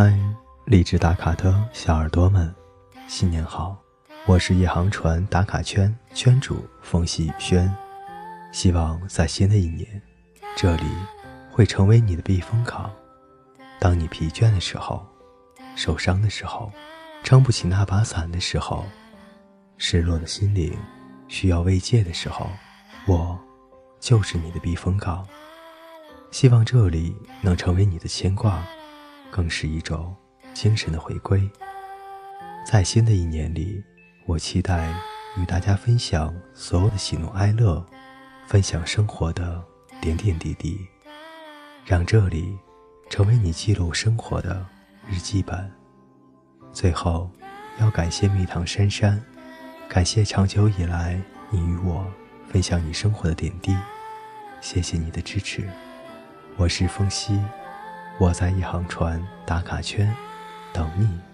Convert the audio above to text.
嗨，励志打卡的小耳朵们，新年好！我是一航船打卡圈圈主风细雨轩，希望在新的一年，这里会成为你的避风港。当你疲倦的时候，受伤的时候，撑不起那把伞的时候，失落的心灵需要慰藉的时候，我就是你的避风港。希望这里能成为你的牵挂。更是一种精神的回归。在新的一年里，我期待与大家分享所有的喜怒哀乐，分享生活的点点滴滴，让这里成为你记录生活的日记本。最后，要感谢蜜糖珊珊，感谢长久以来你与我分享你生活的点滴，谢谢你的支持。我是风夕。我在一航船打卡圈等你。